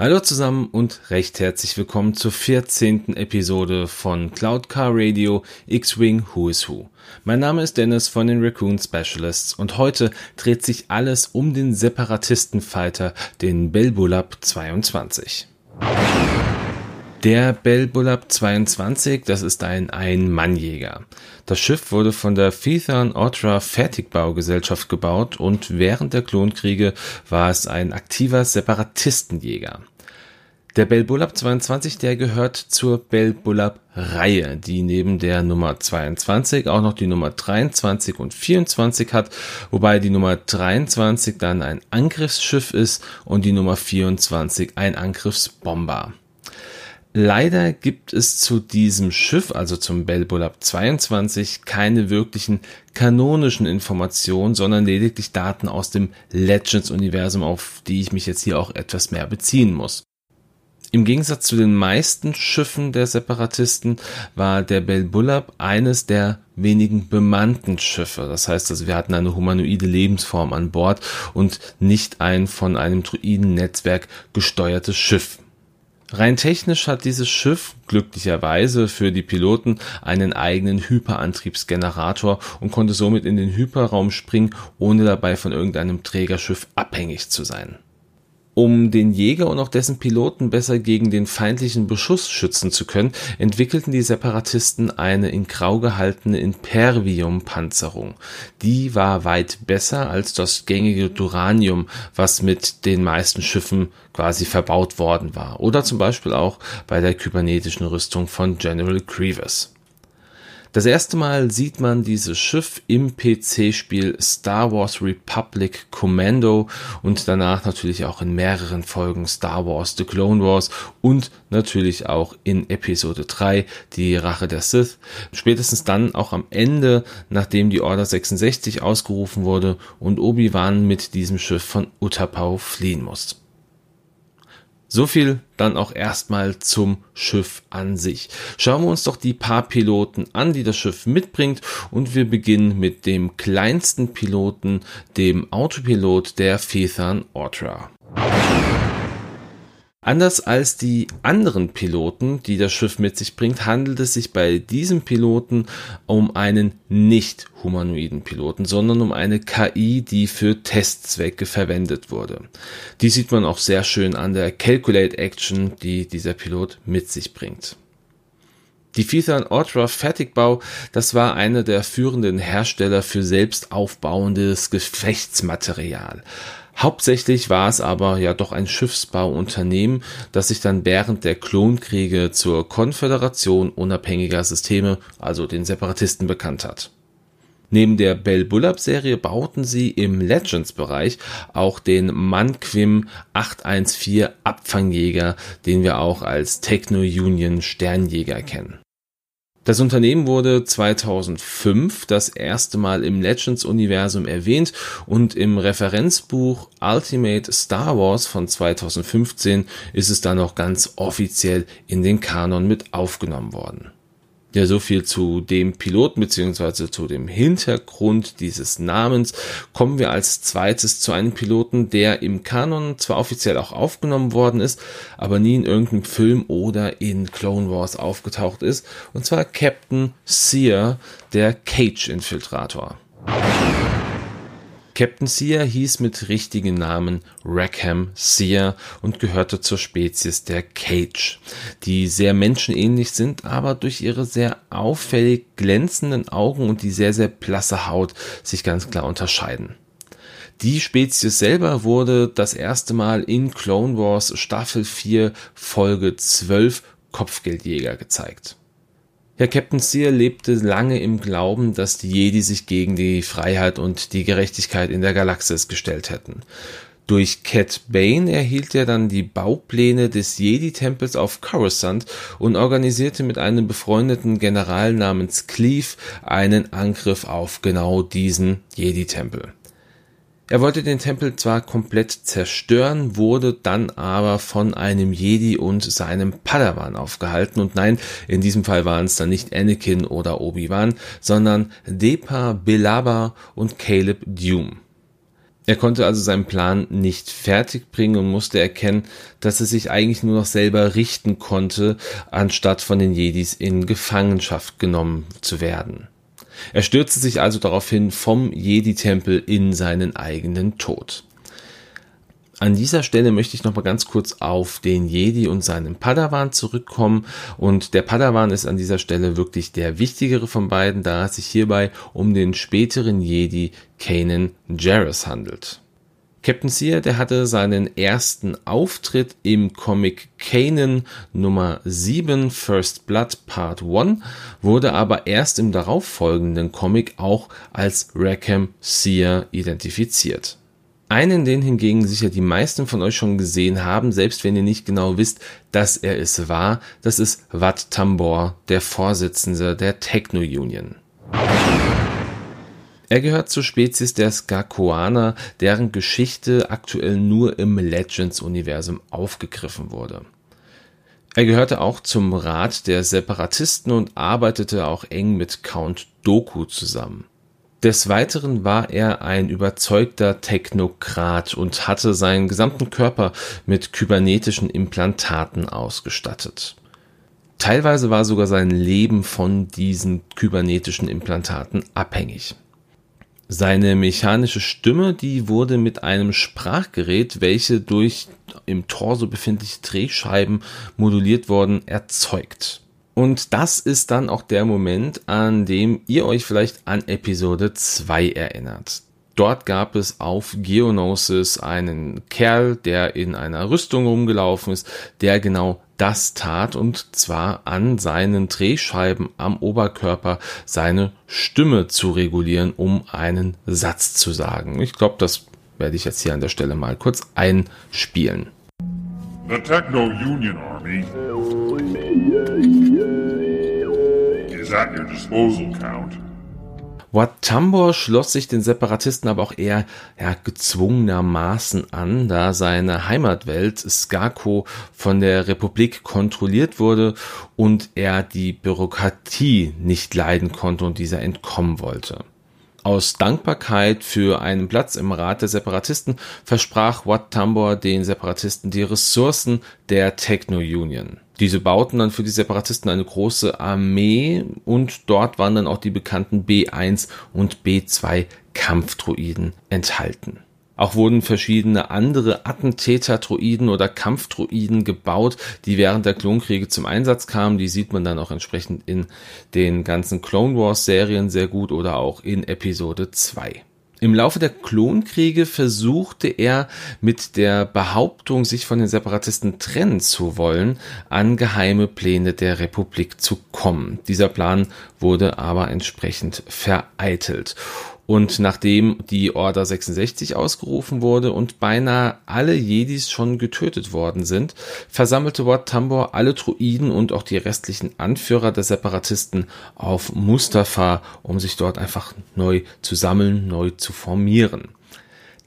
Hallo zusammen und recht herzlich willkommen zur 14. Episode von Cloud Car Radio X-Wing Who is Who. Mein Name ist Dennis von den Raccoon Specialists und heute dreht sich alles um den Separatistenfighter, den Belbulab 22. Der Belbulab 22, das ist ein Ein-Mann-Jäger. Das Schiff wurde von der Fethan Otra Fertigbaugesellschaft gebaut und während der Klonkriege war es ein aktiver Separatistenjäger. Der Belbulab 22, der gehört zur Belbulab Reihe, die neben der Nummer 22 auch noch die Nummer 23 und 24 hat, wobei die Nummer 23 dann ein Angriffsschiff ist und die Nummer 24 ein Angriffsbomber. Leider gibt es zu diesem Schiff, also zum Belbulab 22, keine wirklichen kanonischen Informationen, sondern lediglich Daten aus dem Legends-Universum, auf die ich mich jetzt hier auch etwas mehr beziehen muss. Im Gegensatz zu den meisten Schiffen der Separatisten war der Belbulab eines der wenigen bemannten Schiffe. Das heißt also, wir hatten eine humanoide Lebensform an Bord und nicht ein von einem Druidennetzwerk gesteuertes Schiff. Rein technisch hat dieses Schiff glücklicherweise für die Piloten einen eigenen Hyperantriebsgenerator und konnte somit in den Hyperraum springen, ohne dabei von irgendeinem Trägerschiff abhängig zu sein. Um den Jäger und auch dessen Piloten besser gegen den feindlichen Beschuss schützen zu können, entwickelten die Separatisten eine in grau gehaltene Impervium-Panzerung. Die war weit besser als das gängige Duranium, was mit den meisten Schiffen quasi verbaut worden war. Oder zum Beispiel auch bei der kybernetischen Rüstung von General Grievous. Das erste Mal sieht man dieses Schiff im PC-Spiel Star Wars Republic Commando und danach natürlich auch in mehreren Folgen Star Wars The Clone Wars und natürlich auch in Episode 3 die Rache der Sith. Spätestens dann auch am Ende, nachdem die Order 66 ausgerufen wurde und Obi-Wan mit diesem Schiff von Utapau fliehen muss. So viel dann auch erstmal zum Schiff an sich. Schauen wir uns doch die paar Piloten an, die das Schiff mitbringt und wir beginnen mit dem kleinsten Piloten, dem Autopilot der Fethan Ortra. Anders als die anderen Piloten, die das Schiff mit sich bringt, handelt es sich bei diesem Piloten um einen nicht humanoiden Piloten, sondern um eine KI, die für Testzwecke verwendet wurde. Die sieht man auch sehr schön an der Calculate Action, die dieser Pilot mit sich bringt. Die Fethan Ultra Fertigbau, das war einer der führenden Hersteller für selbst aufbauendes Gefechtsmaterial. Hauptsächlich war es aber ja doch ein Schiffsbauunternehmen, das sich dann während der Klonkriege zur Konföderation unabhängiger Systeme, also den Separatisten, bekannt hat. Neben der Bell Bullab Serie bauten sie im Legends Bereich auch den Manquim 814 Abfangjäger, den wir auch als Techno Union Sternjäger kennen. Das Unternehmen wurde 2005 das erste Mal im Legends-Universum erwähnt und im Referenzbuch Ultimate Star Wars von 2015 ist es dann auch ganz offiziell in den Kanon mit aufgenommen worden. Ja, so viel zu dem Piloten beziehungsweise zu dem Hintergrund dieses Namens. Kommen wir als zweites zu einem Piloten, der im Kanon zwar offiziell auch aufgenommen worden ist, aber nie in irgendeinem Film oder in Clone Wars aufgetaucht ist. Und zwar Captain Sear, der Cage-Infiltrator. Captain Sear hieß mit richtigen Namen Rackham Sear und gehörte zur Spezies der Cage, die sehr menschenähnlich sind, aber durch ihre sehr auffällig glänzenden Augen und die sehr, sehr blasse Haut sich ganz klar unterscheiden. Die Spezies selber wurde das erste Mal in Clone Wars Staffel 4 Folge 12 Kopfgeldjäger gezeigt. Ja, Captain Sear lebte lange im Glauben, dass die Jedi sich gegen die Freiheit und die Gerechtigkeit in der Galaxis gestellt hätten. Durch Cat Bane erhielt er dann die Baupläne des Jedi-Tempels auf Coruscant und organisierte mit einem befreundeten General namens Cleave einen Angriff auf genau diesen Jedi-Tempel. Er wollte den Tempel zwar komplett zerstören, wurde dann aber von einem Jedi und seinem Padawan aufgehalten. Und nein, in diesem Fall waren es dann nicht Anakin oder Obi-Wan, sondern Depa Bilaba und Caleb Dume. Er konnte also seinen Plan nicht fertig bringen und musste erkennen, dass er sich eigentlich nur noch selber richten konnte, anstatt von den Jedis in Gefangenschaft genommen zu werden. Er stürzte sich also daraufhin vom Jedi-Tempel in seinen eigenen Tod. An dieser Stelle möchte ich noch mal ganz kurz auf den Jedi und seinen Padawan zurückkommen. Und der Padawan ist an dieser Stelle wirklich der wichtigere von beiden, da es sich hierbei um den späteren Jedi Kanan Jarrus handelt. Captain Sear, der hatte seinen ersten Auftritt im Comic Kanan Nummer 7 First Blood Part 1, wurde aber erst im darauffolgenden Comic auch als Rackham Sear identifiziert. Einen, den hingegen sicher die meisten von euch schon gesehen haben, selbst wenn ihr nicht genau wisst, dass er es war, das ist Wat Tambor, der Vorsitzende der Techno Union. Er gehört zur Spezies der Skakoaner, deren Geschichte aktuell nur im Legends-Universum aufgegriffen wurde. Er gehörte auch zum Rat der Separatisten und arbeitete auch eng mit Count Doku zusammen. Des Weiteren war er ein überzeugter Technokrat und hatte seinen gesamten Körper mit kybernetischen Implantaten ausgestattet. Teilweise war sogar sein Leben von diesen kybernetischen Implantaten abhängig. Seine mechanische Stimme, die wurde mit einem Sprachgerät, welche durch im Torso befindliche Drehscheiben moduliert wurden, erzeugt. Und das ist dann auch der Moment, an dem ihr euch vielleicht an Episode 2 erinnert. Dort gab es auf Geonosis einen Kerl, der in einer Rüstung rumgelaufen ist, der genau das tat und zwar an seinen Drehscheiben am Oberkörper seine Stimme zu regulieren, um einen Satz zu sagen. Ich glaube, das werde ich jetzt hier an der Stelle mal kurz einspielen. The Techno Union Army is at your disposal, Count. Watambor schloss sich den Separatisten aber auch eher ja, gezwungenermaßen an, da seine Heimatwelt Skako von der Republik kontrolliert wurde und er die Bürokratie nicht leiden konnte und dieser entkommen wollte. Aus Dankbarkeit für einen Platz im Rat der Separatisten versprach Wat Tambor den Separatisten die Ressourcen der Techno Union. Diese bauten dann für die Separatisten eine große Armee und dort waren dann auch die bekannten B1 und B2 Kampfdruiden enthalten. Auch wurden verschiedene andere Attentäter-Druiden oder Kampfdruiden gebaut, die während der Klonkriege zum Einsatz kamen. Die sieht man dann auch entsprechend in den ganzen Clone Wars Serien sehr gut oder auch in Episode 2. Im Laufe der Klonkriege versuchte er mit der Behauptung, sich von den Separatisten trennen zu wollen, an geheime Pläne der Republik zu kommen. Dieser Plan wurde aber entsprechend vereitelt. Und nachdem die Order 66 ausgerufen wurde und beinahe alle Jedis schon getötet worden sind, versammelte Wat Tambor alle Druiden und auch die restlichen Anführer der Separatisten auf Mustafa, um sich dort einfach neu zu sammeln, neu zu formieren.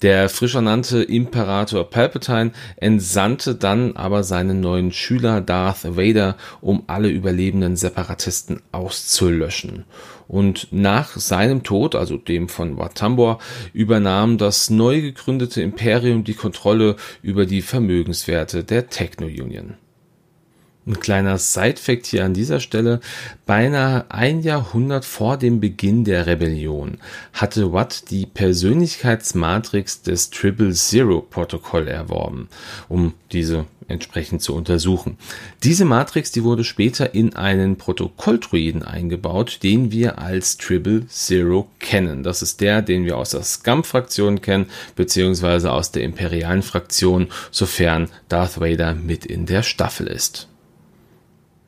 Der frisch ernannte Imperator Palpatine entsandte dann aber seinen neuen Schüler Darth Vader, um alle überlebenden Separatisten auszulöschen. Und nach seinem Tod, also dem von Watambor, übernahm das neu gegründete Imperium die Kontrolle über die Vermögenswerte der Techno Union. Ein kleiner Side-Fact hier an dieser Stelle. Beinahe ein Jahrhundert vor dem Beginn der Rebellion hatte Watt die Persönlichkeitsmatrix des Triple Zero Protokoll erworben, um diese entsprechend zu untersuchen. Diese Matrix, die wurde später in einen Protokolldruiden eingebaut, den wir als Triple Zero kennen. Das ist der, den wir aus der Scum-Fraktion kennen, beziehungsweise aus der imperialen Fraktion, sofern Darth Vader mit in der Staffel ist.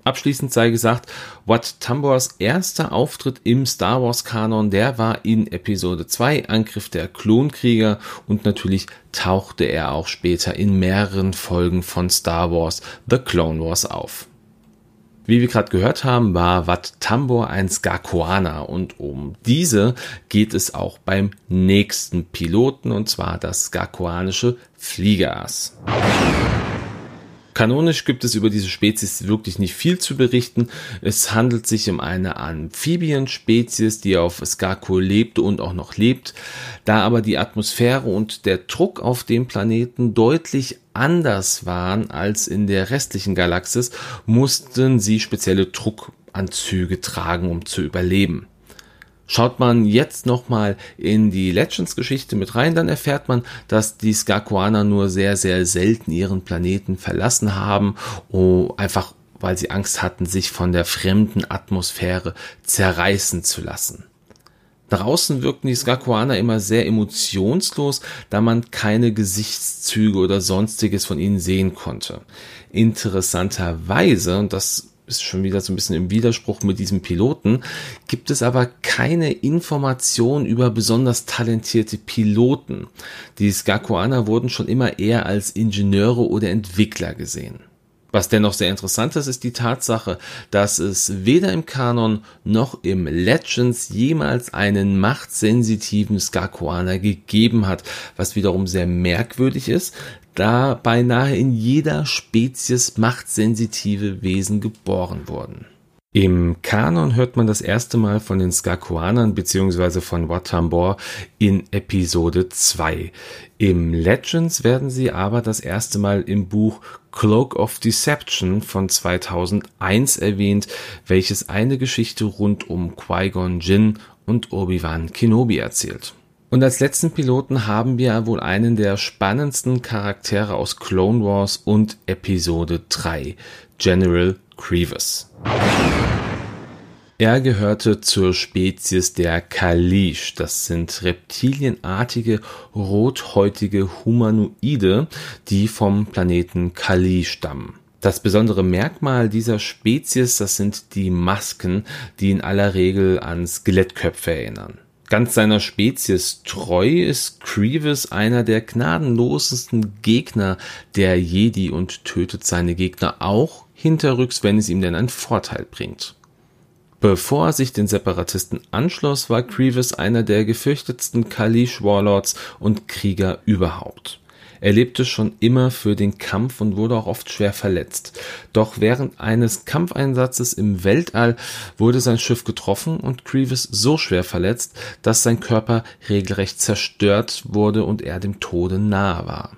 Abschließend sei gesagt, Wat Tambors erster Auftritt im Star Wars Kanon, der war in Episode 2 Angriff der Klonkrieger und natürlich tauchte er auch später in mehreren Folgen von Star Wars The Clone Wars auf. Wie wir gerade gehört haben, war Wat Tambor ein Skakoaner und um diese geht es auch beim nächsten Piloten und zwar das skakoanische Fliegerass. Kanonisch gibt es über diese Spezies wirklich nicht viel zu berichten. Es handelt sich um eine Amphibienspezies, die auf Skako lebte und auch noch lebt. Da aber die Atmosphäre und der Druck auf dem Planeten deutlich anders waren als in der restlichen Galaxis, mussten sie spezielle Druckanzüge tragen, um zu überleben. Schaut man jetzt nochmal in die Legends-Geschichte mit rein, dann erfährt man, dass die Skakuaner nur sehr, sehr selten ihren Planeten verlassen haben, oh, einfach weil sie Angst hatten, sich von der fremden Atmosphäre zerreißen zu lassen. Draußen wirkten die Skakuaner immer sehr emotionslos, da man keine Gesichtszüge oder sonstiges von ihnen sehen konnte. Interessanterweise, und das ist schon wieder so ein bisschen im Widerspruch mit diesem Piloten, gibt es aber keine Information über besonders talentierte Piloten. Die Skakuaner wurden schon immer eher als Ingenieure oder Entwickler gesehen. Was dennoch sehr interessant ist, ist die Tatsache, dass es weder im Kanon noch im Legends jemals einen machtsensitiven Skakuaner gegeben hat, was wiederum sehr merkwürdig ist, da beinahe in jeder Spezies machtsensitive Wesen geboren wurden. Im Kanon hört man das erste Mal von den Skakuanern bzw. von Watambor in Episode 2. Im Legends werden sie aber das erste Mal im Buch Cloak of Deception von 2001 erwähnt, welches eine Geschichte rund um Qui-Gon Jinn und Obi-Wan Kenobi erzählt. Und als letzten Piloten haben wir wohl einen der spannendsten Charaktere aus Clone Wars und Episode 3, General Grievous. Er gehörte zur Spezies der Kalish. Das sind reptilienartige, rothäutige Humanoide, die vom Planeten Kali stammen. Das besondere Merkmal dieser Spezies, das sind die Masken, die in aller Regel an Skelettköpfe erinnern. Ganz seiner Spezies treu ist Grievous einer der gnadenlosesten Gegner der Jedi und tötet seine Gegner auch hinterrücks, wenn es ihm denn einen Vorteil bringt. Bevor er sich den Separatisten anschloss, war Grievous einer der gefürchtetsten Kalish Warlords und Krieger überhaupt. Er lebte schon immer für den Kampf und wurde auch oft schwer verletzt. Doch während eines Kampfeinsatzes im Weltall wurde sein Schiff getroffen und Grievous so schwer verletzt, dass sein Körper regelrecht zerstört wurde und er dem Tode nahe war.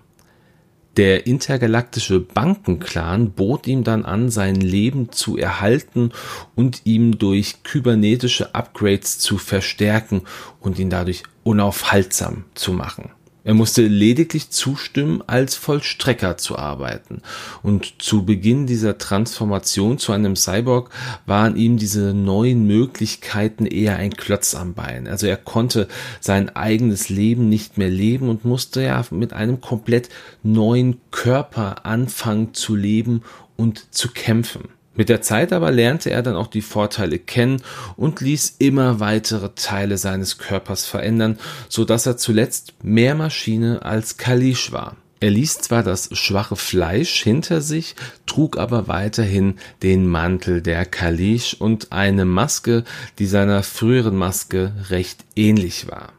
Der intergalaktische Bankenclan bot ihm dann an, sein Leben zu erhalten und ihm durch kybernetische Upgrades zu verstärken und ihn dadurch unaufhaltsam zu machen. Er musste lediglich zustimmen, als Vollstrecker zu arbeiten. Und zu Beginn dieser Transformation zu einem Cyborg waren ihm diese neuen Möglichkeiten eher ein Klotz am Bein. Also er konnte sein eigenes Leben nicht mehr leben und musste ja mit einem komplett neuen Körper anfangen zu leben und zu kämpfen. Mit der Zeit aber lernte er dann auch die Vorteile kennen und ließ immer weitere Teile seines Körpers verändern, so dass er zuletzt mehr Maschine als Kalisch war. Er ließ zwar das schwache Fleisch hinter sich, trug aber weiterhin den Mantel der Kalisch und eine Maske, die seiner früheren Maske recht ähnlich war.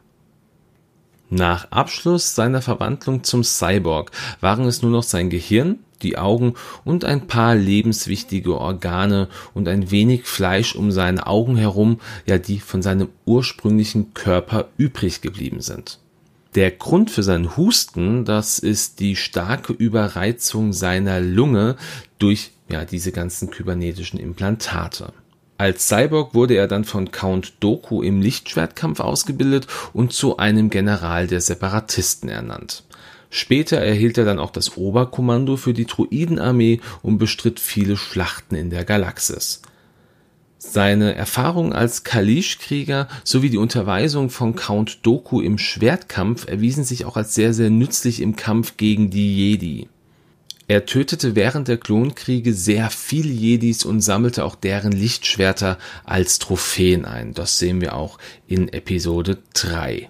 Nach Abschluss seiner Verwandlung zum Cyborg waren es nur noch sein Gehirn, die Augen und ein paar lebenswichtige Organe und ein wenig Fleisch um seine Augen herum, ja die von seinem ursprünglichen Körper übrig geblieben sind. Der Grund für seinen Husten, das ist die starke Überreizung seiner Lunge durch ja diese ganzen kybernetischen Implantate. Als Cyborg wurde er dann von Count Doku im Lichtschwertkampf ausgebildet und zu einem General der Separatisten ernannt. Später erhielt er dann auch das Oberkommando für die Druidenarmee und bestritt viele Schlachten in der Galaxis. Seine Erfahrung als Kalish-Krieger sowie die Unterweisung von Count Doku im Schwertkampf erwiesen sich auch als sehr, sehr nützlich im Kampf gegen die Jedi. Er tötete während der Klonkriege sehr viele Jedis und sammelte auch deren Lichtschwerter als Trophäen ein. Das sehen wir auch in Episode 3.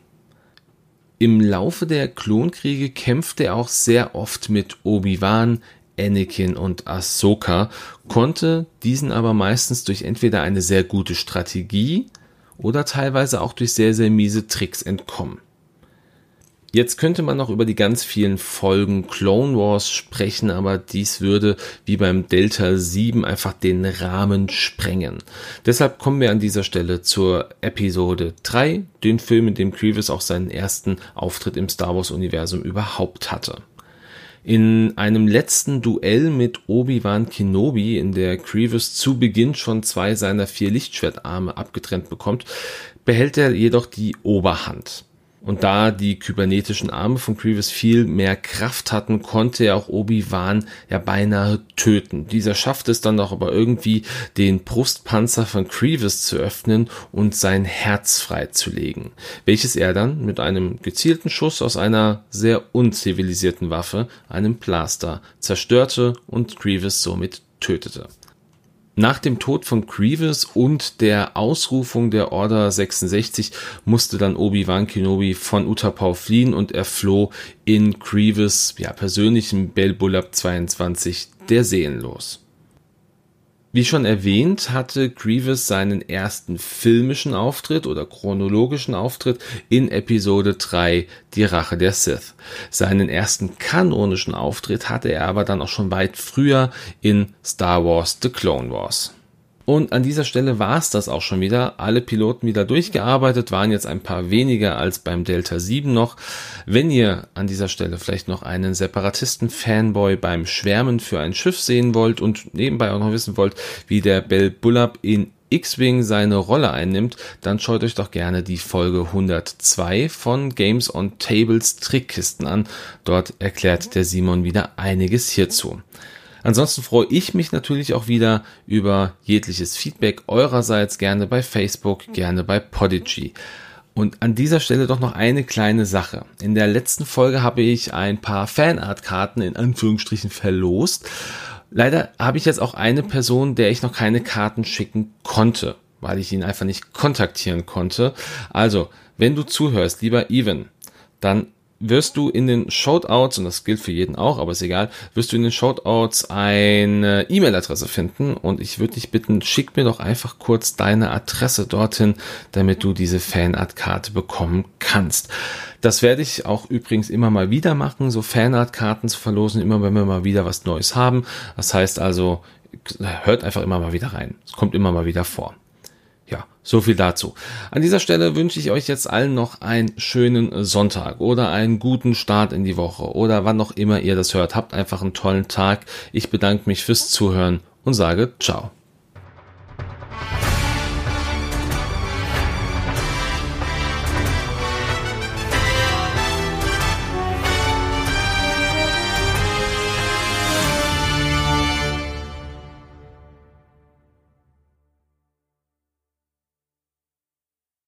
Im Laufe der Klonkriege kämpfte er auch sehr oft mit Obi-Wan, Anakin und Ahsoka, konnte diesen aber meistens durch entweder eine sehr gute Strategie oder teilweise auch durch sehr, sehr miese Tricks entkommen. Jetzt könnte man noch über die ganz vielen Folgen Clone Wars sprechen, aber dies würde wie beim Delta 7 einfach den Rahmen sprengen. Deshalb kommen wir an dieser Stelle zur Episode 3, den Film, in dem Grievous auch seinen ersten Auftritt im Star Wars Universum überhaupt hatte. In einem letzten Duell mit Obi-Wan Kenobi, in der Grievous zu Beginn schon zwei seiner vier Lichtschwertarme abgetrennt bekommt, behält er jedoch die Oberhand. Und da die kybernetischen Arme von Grievous viel mehr Kraft hatten, konnte er auch Obi-Wan ja beinahe töten. Dieser schafft es dann doch aber irgendwie, den Brustpanzer von Grievous zu öffnen und sein Herz freizulegen, welches er dann mit einem gezielten Schuss aus einer sehr unzivilisierten Waffe, einem Blaster, zerstörte und Grievous somit tötete. Nach dem Tod von Grievous und der Ausrufung der Order 66 musste dann Obi-Wan Kenobi von Utapau fliehen und er floh in Grievous ja, persönlichen Belbulab 22 der Seelenlos. Wie schon erwähnt, hatte Grievous seinen ersten filmischen Auftritt oder chronologischen Auftritt in Episode 3 Die Rache der Sith. Seinen ersten kanonischen Auftritt hatte er aber dann auch schon weit früher in Star Wars The Clone Wars. Und an dieser Stelle war es das auch schon wieder. Alle Piloten wieder durchgearbeitet, waren jetzt ein paar weniger als beim Delta 7 noch. Wenn ihr an dieser Stelle vielleicht noch einen Separatisten-Fanboy beim Schwärmen für ein Schiff sehen wollt und nebenbei auch noch wissen wollt, wie der Bell Bullab in X-Wing seine Rolle einnimmt, dann schaut euch doch gerne die Folge 102 von Games on Tables Trickkisten an. Dort erklärt der Simon wieder einiges hierzu. Ansonsten freue ich mich natürlich auch wieder über jegliches Feedback eurerseits, gerne bei Facebook, gerne bei Podigy. Und an dieser Stelle doch noch eine kleine Sache. In der letzten Folge habe ich ein paar Fanart-Karten in Anführungsstrichen verlost. Leider habe ich jetzt auch eine Person, der ich noch keine Karten schicken konnte, weil ich ihn einfach nicht kontaktieren konnte. Also, wenn du zuhörst, lieber Even, dann wirst du in den Shoutouts, und das gilt für jeden auch, aber ist egal, wirst du in den Shoutouts eine E-Mail-Adresse finden und ich würde dich bitten, schick mir doch einfach kurz deine Adresse dorthin, damit du diese Fanart-Karte bekommen kannst. Das werde ich auch übrigens immer mal wieder machen, so Fanart-Karten zu verlosen, immer wenn wir mal wieder was Neues haben. Das heißt also, hört einfach immer mal wieder rein. Es kommt immer mal wieder vor. So viel dazu. An dieser Stelle wünsche ich euch jetzt allen noch einen schönen Sonntag oder einen guten Start in die Woche oder wann noch immer ihr das hört. Habt einfach einen tollen Tag. Ich bedanke mich fürs Zuhören und sage ciao.